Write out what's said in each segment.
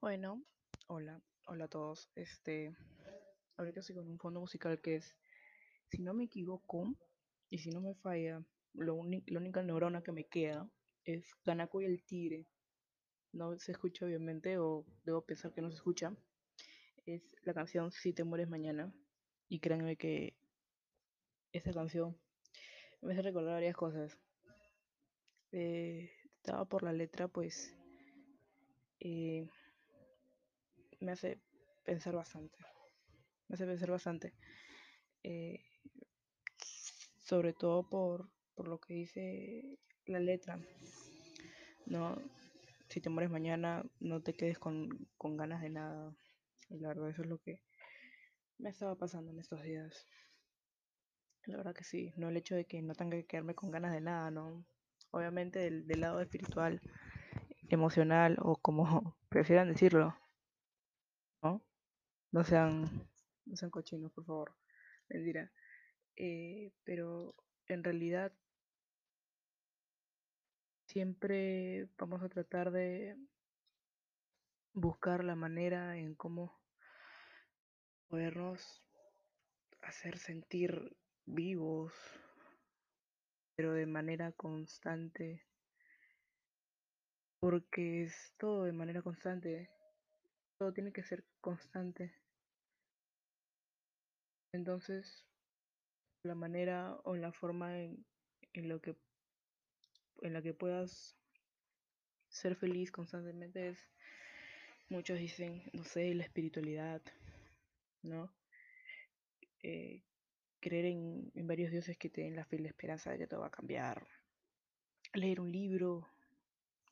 Bueno, hola, hola a todos. Este, ahorita estoy con un fondo musical que es, si no me equivoco y si no me falla, lo la única neurona que me queda es Kanako y el Tigre. No se escucha obviamente, o debo pensar que no se escucha. Es la canción Si te mueres mañana. Y créanme que esa canción me hace recordar varias cosas. Eh, estaba por la letra, pues eh, me hace pensar bastante. Me hace pensar bastante. eh, sobre todo por, por lo que dice la letra, ¿no? Si te mueres mañana, no te quedes con, con ganas de nada. Y la verdad, eso es lo que me estaba pasando en estos días. La verdad que sí, no el hecho de que no tenga que quedarme con ganas de nada, ¿no? Obviamente del, del lado espiritual, emocional o como prefieran decirlo, ¿no? No sean, no sean cochinos, por favor. Mentira. Eh, pero en realidad siempre vamos a tratar de buscar la manera en cómo podernos hacer sentir vivos, pero de manera constante, porque es todo de manera constante, todo tiene que ser constante. Entonces, la manera o la forma en, en lo que en la que puedas ser feliz constantemente es muchos dicen, no sé, la espiritualidad, ¿no? Eh, creer en, en varios dioses que te den la fe y la esperanza de que todo va a cambiar. Leer un libro,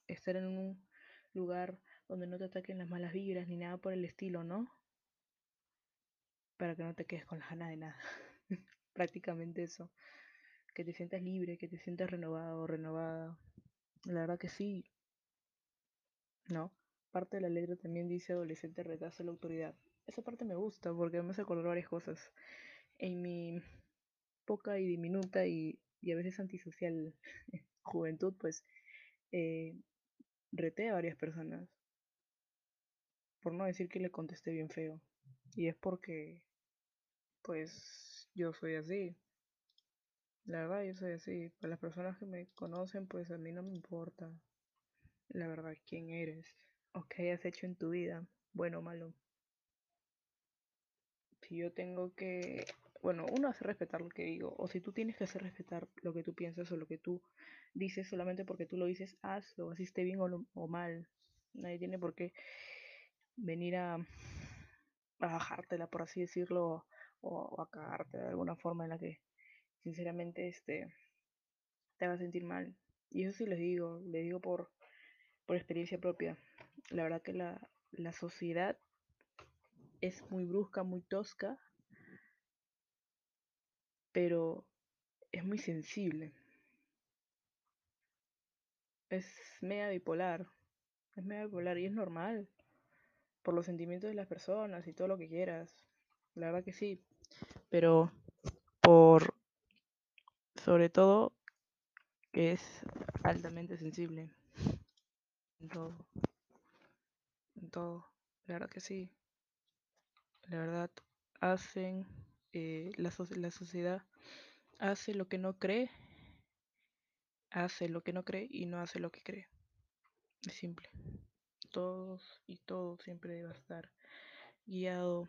estar en un lugar donde no te ataquen las malas vibras ni nada por el estilo, ¿no? Para que no te quedes con las ganas de nada. Prácticamente eso. Que te sientas libre, que te sientas renovado renovada. La verdad que sí, ¿no? Parte de la letra también dice adolescente rechaza la autoridad. Esa parte me gusta porque me hace acordar varias cosas. En mi poca y diminuta y, a veces antisocial juventud, pues eh, a varias personas. Por no decir que le contesté bien feo. Y es porque, pues, yo soy así. La verdad, yo soy así. Para las personas que me conocen, pues a mí no me importa. La verdad, quién eres. O qué hayas hecho en tu vida. Bueno o malo. Si yo tengo que... Bueno, uno hace respetar lo que digo. O si tú tienes que hacer respetar lo que tú piensas o lo que tú dices solamente porque tú lo dices, hazlo. Así esté bien o, lo- o mal. Nadie tiene por qué venir a, bajártela, por así decirlo, o, o a cagarte de alguna forma en la que sinceramente este te va a sentir mal. Y eso sí les digo, les digo por, por experiencia propia. La verdad que la, la sociedad es muy brusca, muy tosca, pero es muy sensible. Es media bipolar. Es media bipolar y es normal. Por los sentimientos de las personas y todo lo que quieras. La verdad que sí. Pero por sobre todo es altamente sensible en todo, en todo, la verdad que sí, la verdad hacen, eh, la, so- la sociedad hace lo que no cree, hace lo que no cree y no hace lo que cree, es simple, todos y todo siempre debe estar guiado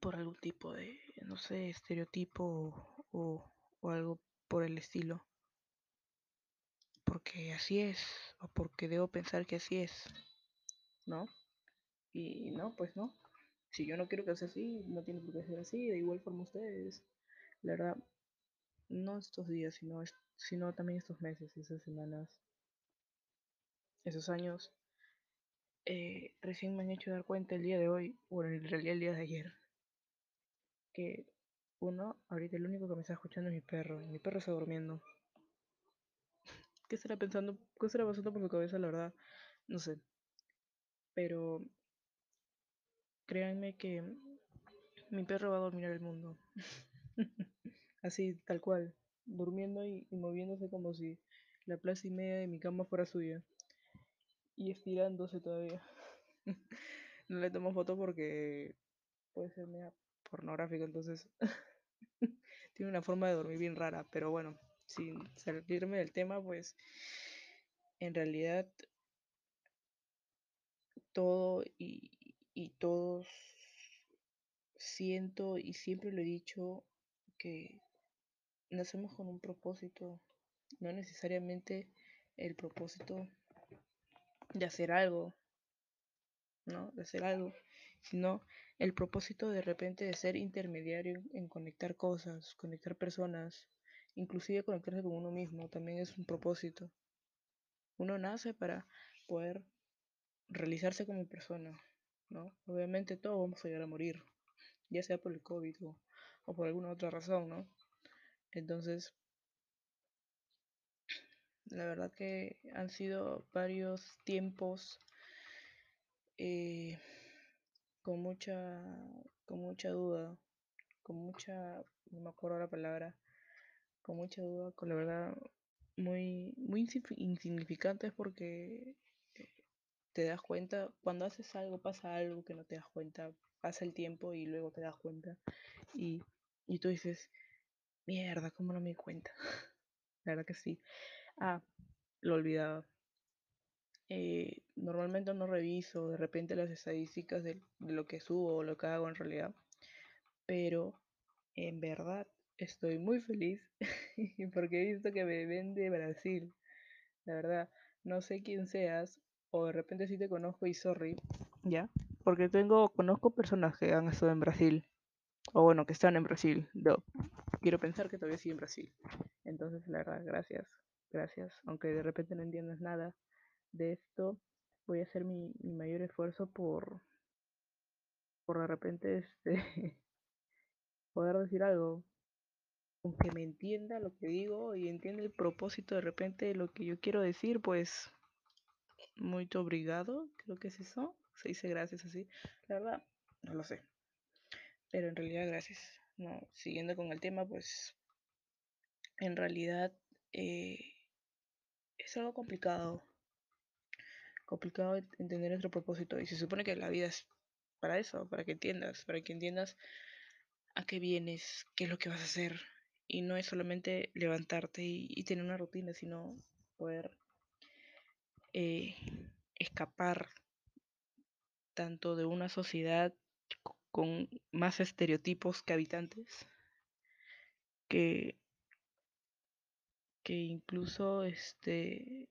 por algún tipo de, no sé, estereotipo o, o, algo por el estilo, porque así es, o porque debo pensar que así es, ¿no? Y no, pues no. Si yo no quiero que sea así, no tiene por qué ser así. De igual forma ustedes. La verdad, no estos días, sino, sino también estos meses, esas semanas, esos años. Eh, recién me han hecho dar cuenta el día de hoy, bueno, en realidad el día de ayer, que uno, ahorita el único que me está escuchando es mi perro. Y mi perro está durmiendo. ¿Qué estará pensando? ¿Qué estará pasando por su cabeza, la verdad? No sé. Pero créanme que mi perro va a dominar el mundo. Así, tal cual, durmiendo y, y moviéndose como si la plaza y media de mi cama fuera suya. Y estirándose todavía. no le tomo foto porque puede ser media pornográfica, entonces tiene una forma de dormir bien rara, pero bueno, sin salirme del tema, pues en realidad todo y, y todos siento y siempre lo he dicho que nacemos con un propósito, no necesariamente el propósito de hacer algo, ¿no? De hacer algo, sino el propósito de repente de ser intermediario en conectar cosas, conectar personas, inclusive conectarse con uno mismo, también es un propósito. Uno nace para poder realizarse como persona, ¿no? Obviamente todos vamos a llegar a morir, ya sea por el COVID o, o por alguna otra razón, ¿no? Entonces, la verdad que han sido varios tiempos eh, con mucha, con mucha duda, con mucha, no me acuerdo la palabra, con mucha duda, con la verdad muy, muy insignificantes porque te das cuenta, cuando haces algo pasa algo que no te das cuenta, pasa el tiempo y luego te das cuenta y, y tú dices, mierda, ¿cómo no me di cuenta? la verdad que sí. Ah, lo olvidaba. Eh, normalmente no reviso de repente las estadísticas de, lo que subo o lo que hago en realidad, pero en verdad estoy muy feliz porque he visto que me ven de Brasil. La verdad, no sé quién seas o de repente sí te conozco y sorry, ¿ya? Porque tengo, conozco personas que han estado en Brasil o bueno, que están en Brasil. No, quiero pensar que todavía sigue en Brasil. Entonces, la verdad, gracias gracias, aunque de repente no entiendas nada de esto, voy a hacer mi, mayor esfuerzo por, por de repente este, poder decir algo, aunque me entienda lo que digo y entienda el propósito de repente lo que yo quiero decir, pues muy obrigado, creo que es eso, se dice gracias así, la verdad, no lo sé, pero en realidad gracias. No, siguiendo con el tema, pues en realidad eh, es algo complicado. Complicado entender nuestro propósito. Y se supone que la vida es para eso, para que entiendas, para que entiendas a qué vienes, qué es lo que vas a hacer. Y no es solamente levantarte y, tener una rutina, sino poder eh, escapar tanto de una sociedad con más estereotipos que habitantes, que que incluso este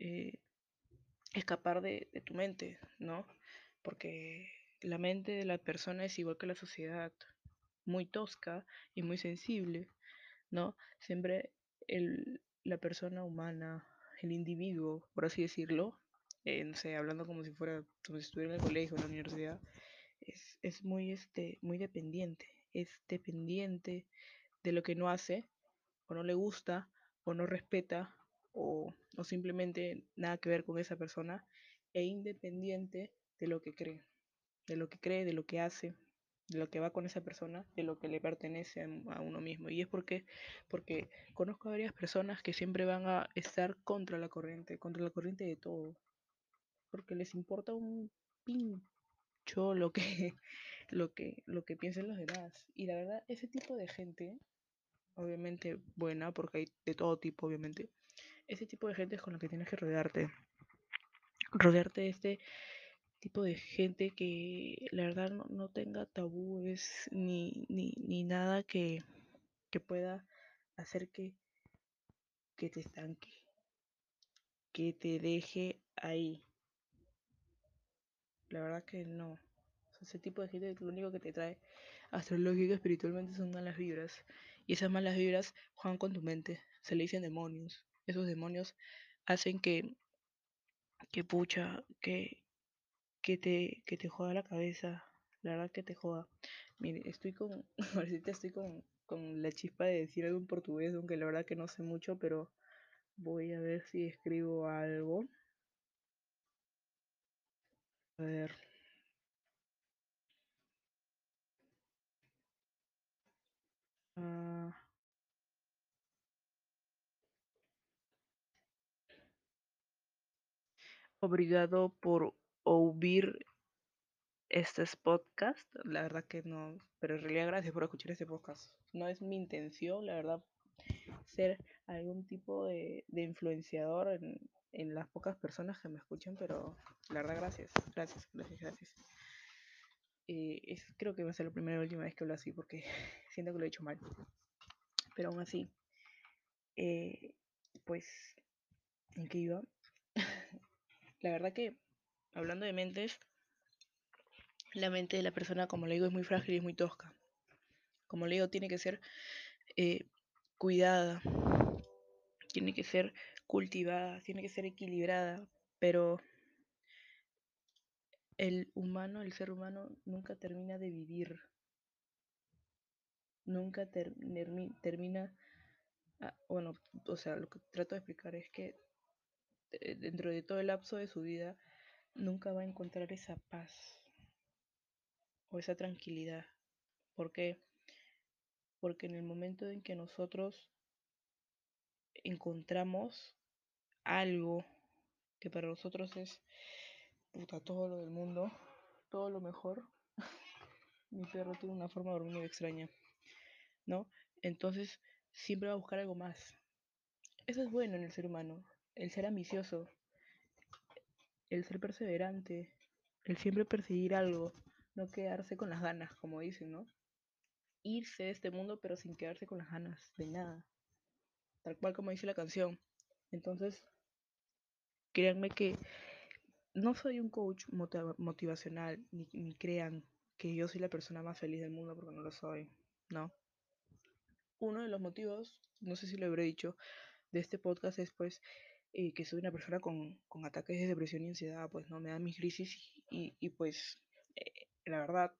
eh, escapar de, tu mente, ¿no? Porque la mente de la persona es igual que la sociedad, muy tosca y muy sensible, ¿no? Siempre el, la persona humana, el individuo, por así decirlo, eh, no sé, hablando como si fuera, como si estuviera en el colegio, en la universidad, es, es muy, este, muy dependiente, es dependiente de lo que no hace o no le gusta o no respeta o, o, simplemente nada que ver con esa persona e independiente de lo que cree, de lo que cree, de lo que hace, de lo que va con esa persona, de lo que le pertenece a, uno mismo. Y es porque, porque conozco a varias personas que siempre van a estar contra la corriente, contra la corriente de todo, porque les importa un pincho lo que, lo que, lo que piensen los demás. Y la verdad, ese tipo de gente obviamente buena, porque hay de todo tipo, obviamente. Ese tipo de gente es con la que tienes que rodearte. Rodearte de este tipo de gente que la verdad no, no tenga tabúes ni, ni, ni nada que, que pueda hacer que, que te estanque, que te deje ahí. La verdad que no. Ese tipo de gente lo único que te trae astrológico, espiritualmente son malas vibras. Y esas malas vibras juegan con tu mente. Se le dicen demonios. Esos demonios hacen que, que pucha, que, que te, que te joda la cabeza. La verdad que te joda. Mire, estoy con, ahorita estoy con, con la chispa de decir algo en portugués, aunque la verdad que no sé mucho, pero voy a ver si escribo algo. A ver. Uh, obrigado por ouvir este es podcast. La verdad que no, pero en realidad gracias por escuchar este podcast. No es mi intención, la verdad, ser algún tipo de, de influenciador en, en las pocas personas que me escuchan, pero la verdad gracias, gracias, gracias, gracias. Eh, es, creo que va a ser la primera y última vez que hablo así porque siento que lo he hecho mal. Pero aún así, eh, pues, ¿en qué iba? La verdad que, hablando de mentes, la mente de la persona, como le digo, es muy frágil y es muy tosca. Como le digo, tiene que ser eh, cuidada, tiene que ser cultivada, tiene que ser equilibrada, pero el humano, el ser humano, nunca termina de vivir. Nunca ter termina, ah, bueno, o sea, lo que trato de explicar es que dentro de todo el lapso de su vida, nunca va a encontrar esa paz o esa tranquilidad. ¿Por qué? Porque en el momento en que nosotros encontramos algo que para nosotros es puta todo lo del mundo, todo lo mejor, mi perro tiene una forma de dormir extraña, ¿no? Entonces siempre va a buscar algo más. Eso es bueno en el ser humano, el ser ambicioso, el ser perseverante, el siempre perseguir algo, no quedarse con las ganas, como dicen, ¿no? Irse de este mundo pero sin quedarse con las ganas de nada, tal cual como dice la canción. Entonces, créanme que no soy un coach motivacional, ni, ni crean que yo soy la persona más feliz del mundo porque no lo soy, ¿no? Uno de los motivos, no sé si lo habré dicho, de este podcast es pues eh, que soy una persona con, con, ataques de depresión y ansiedad, pues no me dan mis crisis y, y pues eh, la verdad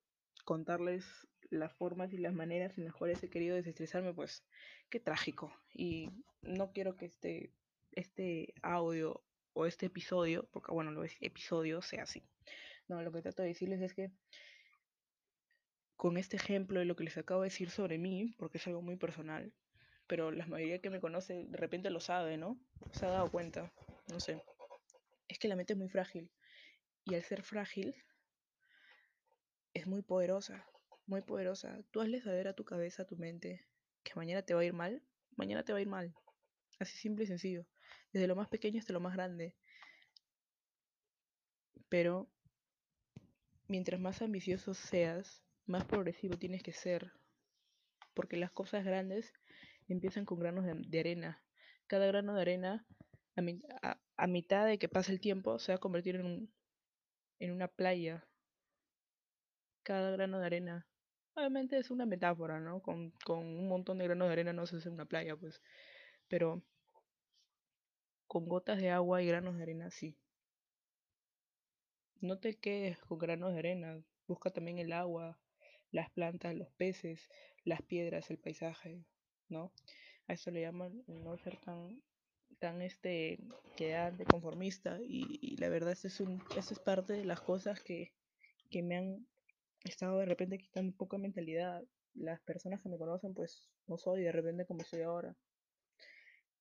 contarles las formas y las maneras en las cuales he querido desestresarme, pues qué trágico. Y no quiero que este, este audio o este episodio, porque bueno, lo es episodio, sea así. No, lo que trato de decirles es que con este ejemplo de lo que les acabo de decir sobre mí, porque es algo muy personal, pero la mayoría que me conoce de repente lo sabe, ¿no? Se ha dado cuenta, no sé. Es que la mente es muy frágil. Y al ser frágil, es muy poderosa, muy poderosa. Tú hazle saber a tu cabeza, a tu mente, que mañana te va a ir mal, mañana te va a ir mal. Así simple y sencillo. Desde lo más pequeño hasta lo más grande. Pero mientras más ambicioso seas, más progresivo tienes que ser. Porque las cosas grandes empiezan con granos de, arena. Cada grano de arena, a, mitad de que pase el tiempo, se va a convertir en, un, en una playa. Cada grano de arena. Obviamente es una metáfora, ¿no? Con, con un montón de granos de arena no se hace una playa, pues. Pero con gotas de agua y granos de arena, sí. No te quedes con granos de arena. Busca también el agua, las plantas, los peces, las piedras, el paisaje, ¿no? A eso le llaman no ser tan, tan este, quedante, conformista. Y, la verdad, eso es, un, eso es parte de las cosas que, que me han estado de repente quitando poca mentalidad. Las personas que me conocen, pues no soy de repente como soy ahora.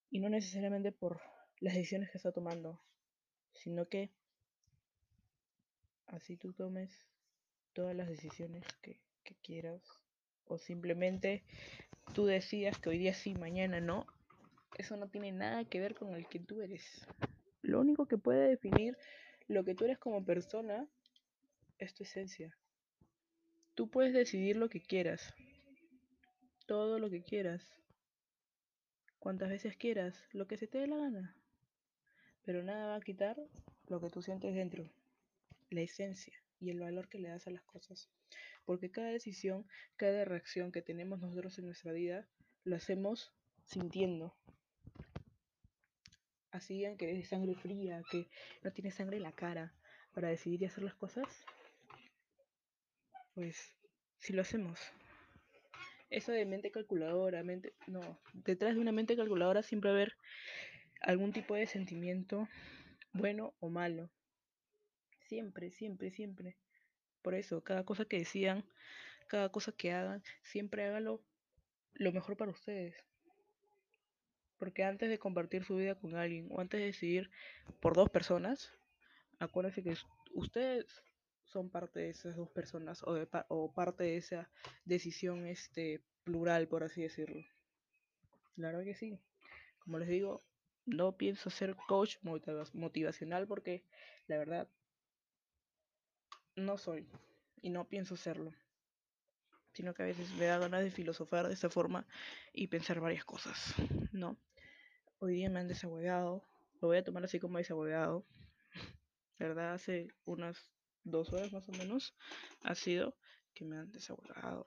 Y no necesariamente por las decisiones que está tomando, sino que así tú tomes todas las decisiones que, que quieras o simplemente tú decidas que hoy día sí, mañana no, eso no tiene nada que ver con el que tú eres. Lo único que puede definir lo que tú eres como persona es tu esencia. Tú puedes decidir lo que quieras, todo lo que quieras, cuantas veces quieras, lo que se te dé la gana. Pero nada va a quitar lo que tú sientes dentro, la esencia y el valor que le das a las cosas. Porque cada decisión, cada reacción que tenemos nosotros en nuestra vida, lo hacemos sintiendo. Así que es sangre fría, que no tiene sangre en la cara para decidir y hacer las cosas, pues si lo hacemos. Eso de mente calculadora, mente, no, detrás de una mente calculadora siempre va a haber algún tipo de sentimiento bueno o malo. Siempre, siempre, siempre. Por eso, cada cosa que decidan, cada cosa que hagan, siempre háganlo lo mejor para ustedes. Porque antes de compartir su vida con alguien o antes de decidir por dos personas, acuérdense que ustedes son parte de esas dos personas o, de, o parte de esa decisión este, plural, por así decirlo. La verdad que sí. Como les digo, no pienso ser coach motivacional porque la verdad no soy y no pienso serlo. Sino que a veces me da ganas de filosofar de esta forma y pensar varias cosas, ¿no? Hoy día me han desahuevado, lo voy a tomar así como desahuevado. La verdad, hace unas dos horas más o menos ha sido que me han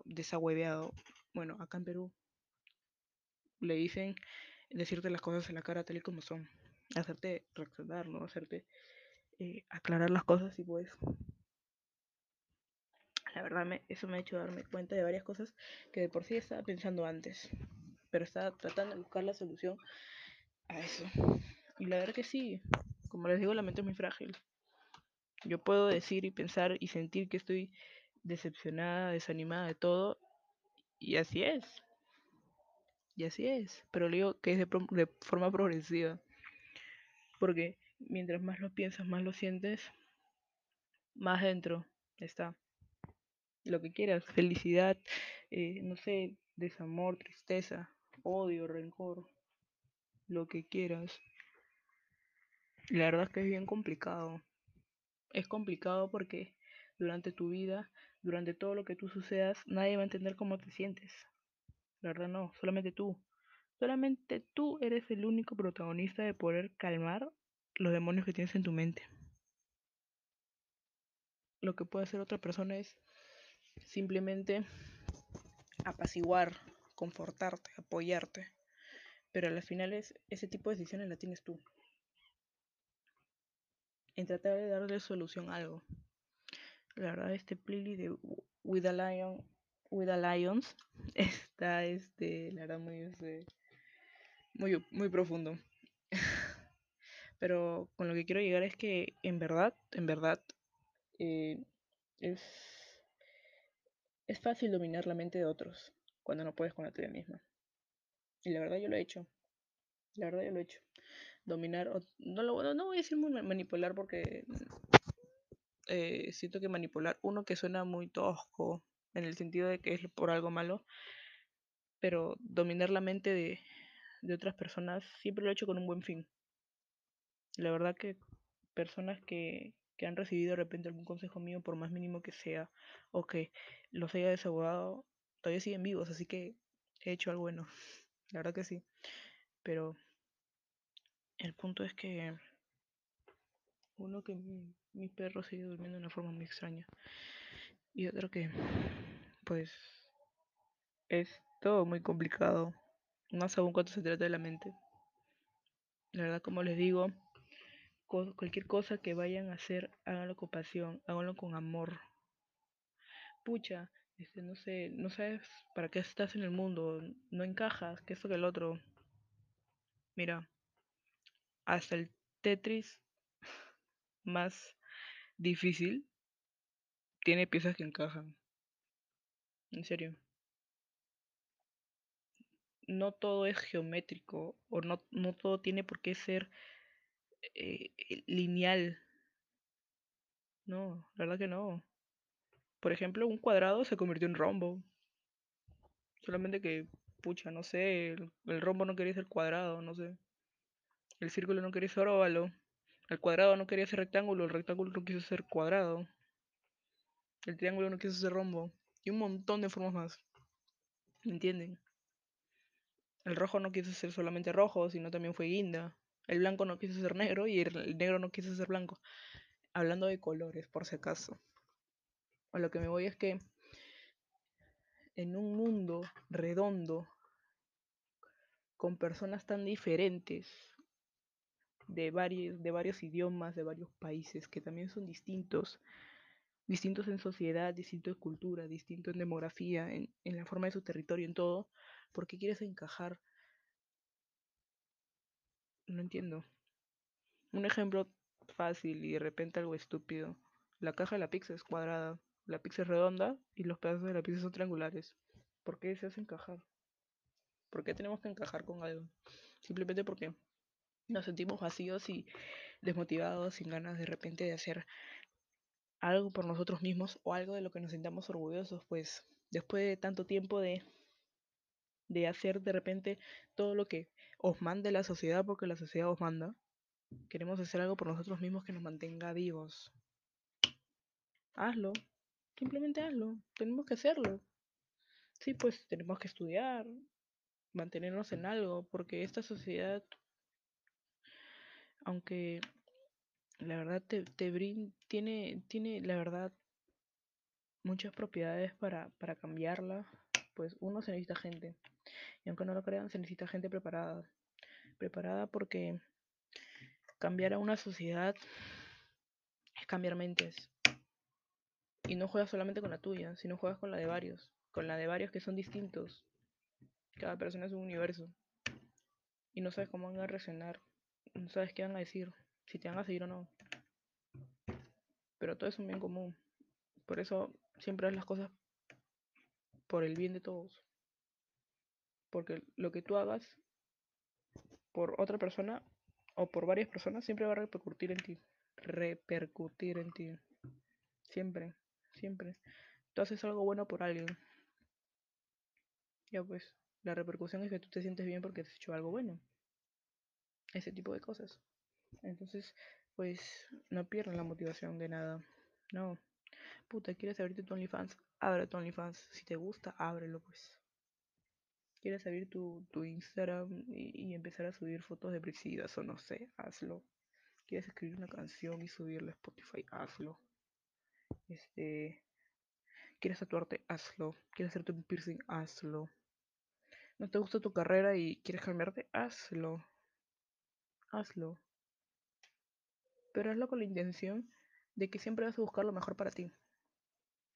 desahueveado. Bueno, acá en Perú le dicen decirte las cosas en la cara tal y como son, hacerte reaccionar, ¿no? Hacerte eh, aclarar las cosas y pues la verdad me, eso me ha hecho darme cuenta de varias cosas que de por sí estaba pensando antes, pero estaba tratando de buscar la solución a eso. Y la verdad que sí, como les digo, la mente es muy frágil. Yo puedo decir y pensar y sentir que estoy decepcionada, desanimada de todo, y así es. Y así es, pero le digo que es de, de forma progresiva. Porque mientras más lo piensas, más lo sientes, más dentro está. Lo que quieras, felicidad, eh, no sé, desamor, tristeza, odio, rencor, lo que quieras. La verdad es que es bien complicado. Es complicado porque durante tu vida, durante todo lo que tú sucedas, nadie va a entender cómo te sientes. La verdad no, solamente tú. Solamente tú eres el único protagonista de poder calmar los demonios que tienes en tu mente. Lo que puede hacer otra persona es simplemente apaciguar, confortarte, apoyarte. Pero al final es, ese tipo de decisiones la tienes tú. En tratar de darle solución a algo. La verdad, este playlist de With a Lion with the Lions está este la verdad muy este, muy muy profundo pero con lo que quiero llegar es que en verdad en verdad eh, es es fácil dominar la mente de otros cuando no puedes con la tuya misma y la verdad yo lo he hecho la verdad yo lo he hecho dominar no lo no voy a decir manipular porque eh, siento que manipular uno que suena muy tosco en el sentido de que es por algo malo, pero dominar la mente de, de otras personas siempre lo he hecho con un buen fin. La verdad que personas que, que han recibido de repente algún consejo mío, por más mínimo que sea, o que los haya desabogado, todavía siguen vivos, así que he hecho algo bueno. La verdad que sí. Pero el punto es que uno que mi, mi perro sigue durmiendo de una forma muy extraña. Y otro que pues es todo muy complicado, más aún cuando se trata de la mente. La verdad, como les digo, cualquier cosa que vayan a hacer, háganlo con pasión, háganlo con amor. Pucha, este, no sé, no sabes para qué estás en el mundo, no encajas, que esto que el otro. Mira, hasta el Tetris más difícil tiene piezas que encajan. En serio. No todo es geométrico o no, no todo tiene por qué ser eh, lineal. No, la verdad que no. Por ejemplo, un cuadrado se convirtió en rombo. Solamente que, pucha, no sé, el, el rombo no quería ser cuadrado, no sé. El círculo no quería ser óvalo. El cuadrado no quería ser rectángulo, el rectángulo no quiso ser cuadrado. El triángulo no quiso ser rombo. Y un montón de formas más. ¿Me entienden? El rojo no quiso ser solamente rojo, sino también fue guinda. El blanco no quiso ser negro y el negro no quiso ser blanco. Hablando de colores, por si acaso. A lo que me voy es que en un mundo redondo, con personas tan diferentes, de varios, de varios idiomas, de varios países, que también son distintos, distintos en sociedad, distintos en cultura, distintos en demografía, en, en la forma de su territorio, en todo, porque quieres encajar. No entiendo. Un ejemplo fácil y de repente algo estúpido. La caja de la pizza es cuadrada, la pizza es redonda y los pedazos de la pizza son triangulares. ¿Por qué se hace encajar? ¿Por qué tenemos que encajar con algo? Simplemente porque nos sentimos vacíos y desmotivados, sin ganas de repente de hacer algo por nosotros mismos o algo de lo que nos sintamos orgullosos, pues después de tanto tiempo de, de hacer de repente todo lo que os mande la sociedad, porque la sociedad os manda, queremos hacer algo por nosotros mismos que nos mantenga vivos. Hazlo, simplemente hazlo, tenemos que hacerlo. Sí, pues tenemos que estudiar, mantenernos en algo, porque esta sociedad, aunque la verdad te, te tiene, tiene la verdad muchas propiedades para, para cambiarla, pues uno se necesita gente. Y aunque no lo crean, se necesita gente preparada. Preparada porque cambiar a una sociedad es cambiar mentes. Y no juegas solamente con la tuya, sino juegas con la de varios. Con la de varios que son distintos. Cada persona es un universo. Y no sabes cómo van a reaccionar. No sabes qué van a decir. Si te van a seguir o no. Pero todo es un bien común. Por eso siempre haz las cosas por el bien de todos. Porque lo que tú hagas por otra persona o por varias personas siempre va a repercutir en ti. Repercutir en ti. Siempre, siempre. Tú haces algo bueno por alguien. Ya pues, la repercusión es que tú te sientes bien porque has hecho algo bueno. Ese tipo de cosas. Entonces, pues, no pierdan la motivación de nada. No. Puta, ¿quieres abrirte tu OnlyFans? Abre tu OnlyFans. Si te gusta, ábrelo, pues. ¿Quieres abrir tu, tu Instagram y, empezar a subir fotos depresivas o no sé? Hazlo. ¿Quieres escribir una canción y subirla a Spotify? Hazlo. Este. ¿Quieres tatuarte? Hazlo. ¿Quieres hacerte un piercing? Hazlo. ¿No te gusta tu carrera y quieres cambiarte? Hazlo. Hazlo. Pero hazlo con la intención de que siempre vas a buscar lo mejor para ti.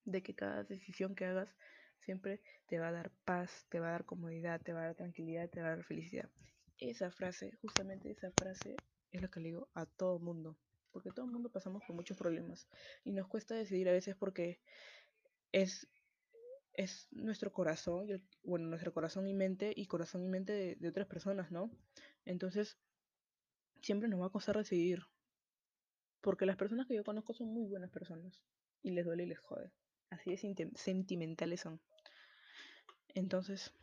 De que cada decisión que hagas siempre te va a dar paz, te va a dar comodidad, te va a dar tranquilidad, te va a dar felicidad. Esa frase, justamente esa frase, es la que le digo a todo mundo. Porque todo el mundo pasamos por muchos problemas. Y nos cuesta decidir a veces porque es es nuestro corazón, bueno, nuestro corazón y mente y corazón y mente de, otras personas, ¿no? Entonces, siempre nos va a costar decidir. Porque las personas que yo conozco son muy buenas personas. Y les duele y les jode. Así de sentimentales son. Entonces,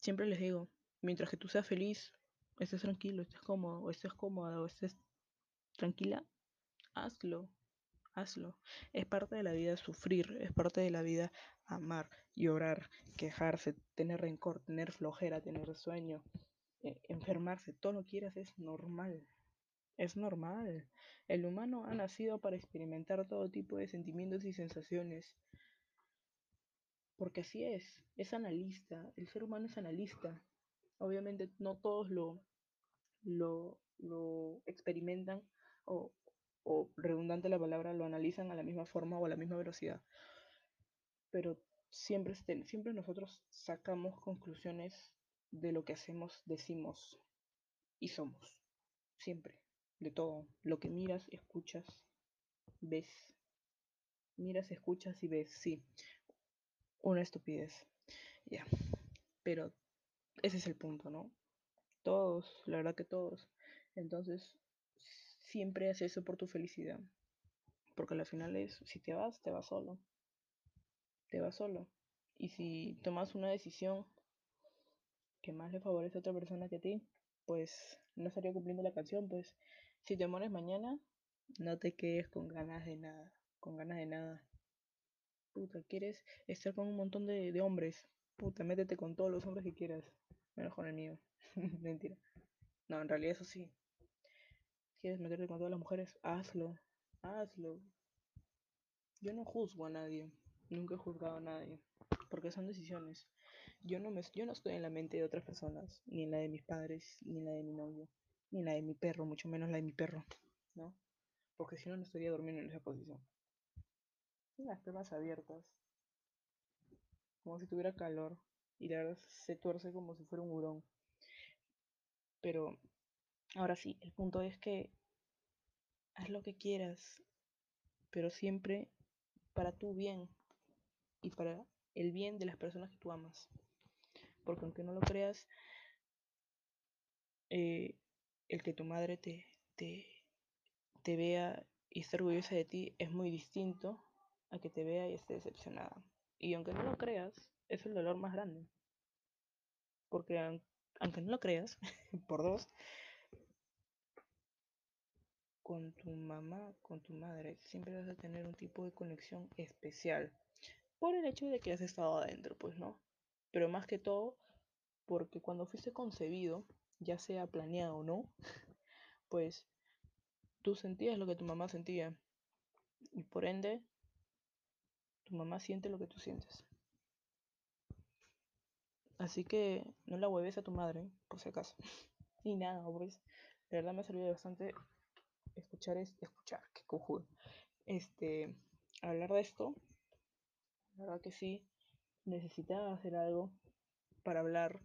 siempre les digo, mientras que tú seas feliz, estés tranquilo, estés cómodo, estés cómoda, o estés tranquila, hazlo hazlo. Es parte de la vida sufrir, es parte de la vida amar, llorar, quejarse, tener rencor, tener flojera, tener sueño, eh, enfermarse, todo lo quieras es normal. Es normal. El humano ha nacido para experimentar todo tipo de sentimientos y sensaciones. Porque así es, es analista, el ser humano es analista. Obviamente no todos lo, lo, lo experimentan o, redundante la palabra, lo analizan a la misma forma o a la misma velocidad. Pero siempre, siempre nosotros sacamos conclusiones de lo que hacemos, decimos y somos. Siempre, de todo. Lo que miras, escuchas, ves. Miras, escuchas y ves, sí. Una estupidez. Ya. Pero ese es el punto, ¿no? Todos, la verdad que todos. Entonces, siempre haz eso por tu felicidad. Porque al final es, si te vas, te vas solo. Te vas solo. Y si tomas una decisión que más le favorece a otra persona que a ti, pues no estaría cumpliendo la canción. Pues si te mueres mañana, no te quedes con ganas de nada. Con ganas de nada. Puta, quieres estar con un montón de, de hombres. Puta, métete con todos los hombres que quieras. Menos con el mío. Mentira. No, en realidad eso sí quieres meterte con todas las mujeres, hazlo, hazlo. Yo no juzgo a nadie, nunca he juzgado a nadie, porque son decisiones. Yo no, me, yo no estoy en la mente de otras personas, ni en la de mis padres, ni en la de mi novio, ni en la de mi perro, mucho menos la de mi perro, ¿no? Porque si no, no estaría durmiendo en esa posición. Las piernas abiertas, como si tuviera calor, y la verdad se tuerce como si fuera un hurón. Pero Ahora sí, el punto es que haz lo que quieras, pero siempre para tu bien y para el bien de las personas que tú amas. Porque aunque no lo creas, eh, el que tu madre te, te, te vea y estar orgullosa de ti es muy distinto a que te vea y esté decepcionada. Y aunque no lo creas, es el dolor más grande. Porque aunque no lo creas, por dos, con tu mamá, con tu madre, siempre vas a tener un tipo de conexión especial. Por el hecho de que has estado adentro, pues no. Pero más que todo, porque cuando fuiste concebido, ya sea planeado o no, pues tú sentías lo que tu mamá sentía. Y por ende, tu mamá siente lo que tú sientes. Así que no la hueves a tu madre, por si acaso. Y nada, pues, de verdad me ha servido bastante escuchar, es, escuchar, qué cojudo. Este, hablar de esto. La verdad que sí, necesitaba hacer algo para hablar.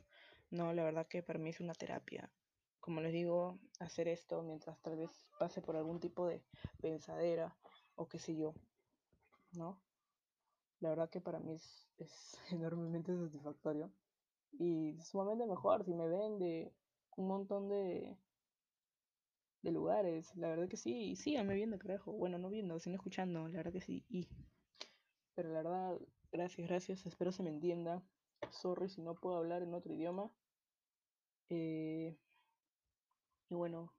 No, la verdad que para mí es una terapia. Como les digo, hacer esto mientras tal vez pase por algún tipo de pensadera o qué sé yo, ¿no? La verdad que para mí es, es enormemente satisfactorio y sumamente mejor si me ven de un montón de, de lugares. La verdad que sí, síganme viendo, carajo. Bueno, no viendo, sino escuchando, la verdad que sí. Y, pero la verdad, gracias, gracias. Espero se me entienda. Sorry si no puedo hablar en otro idioma. Eh, y bueno,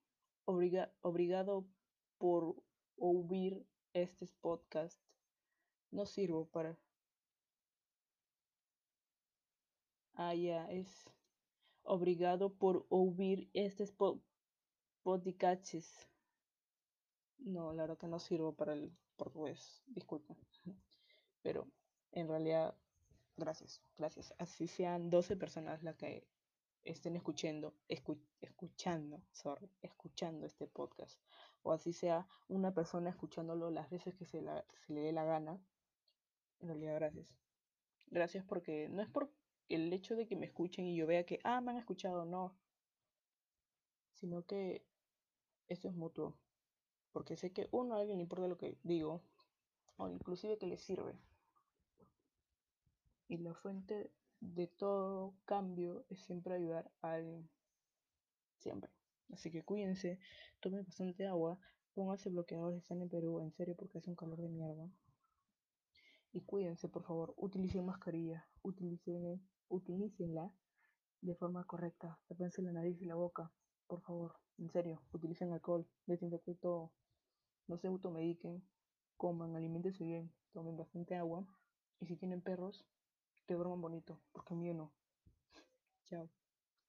obriga, obrigado por oír este podcast. No sirvo para Ah, ya, es obrigado por oír estos podcasts. No, la verdad que no sirvo para el portugués, disculpa. Pero en realidad, gracias, gracias. Así sean 12 personas las que estén escuchando, escuchando, sorry, escuchando este podcast. O así sea una persona escuchándolo las veces que se, se le dé la gana. En realidad, gracias. Gracias porque no es por el hecho de que me escuchen y yo vea que, ah, me han escuchado, no. Sino que esto es mutuo. Porque sé que uno a alguien le importa lo que digo, o inclusive que le sirve. Y la fuente de todo cambio es siempre ayudar a alguien. Siempre. Así que cuídense, tomen bastante agua, pónganse bloqueadores, están en Perú, en serio, porque hace un calor de mierda. Y cuídense, por favor, utilicen mascarilla, utilicen utilícenla de forma correcta. Tapense la nariz y la boca, por favor. En serio, utilicen alcohol, desinfecten todo. No se automediquen, coman, alimentense bien, tomen bastante agua. Y si tienen perros, que duerman bonito, porque a mí no. Chao.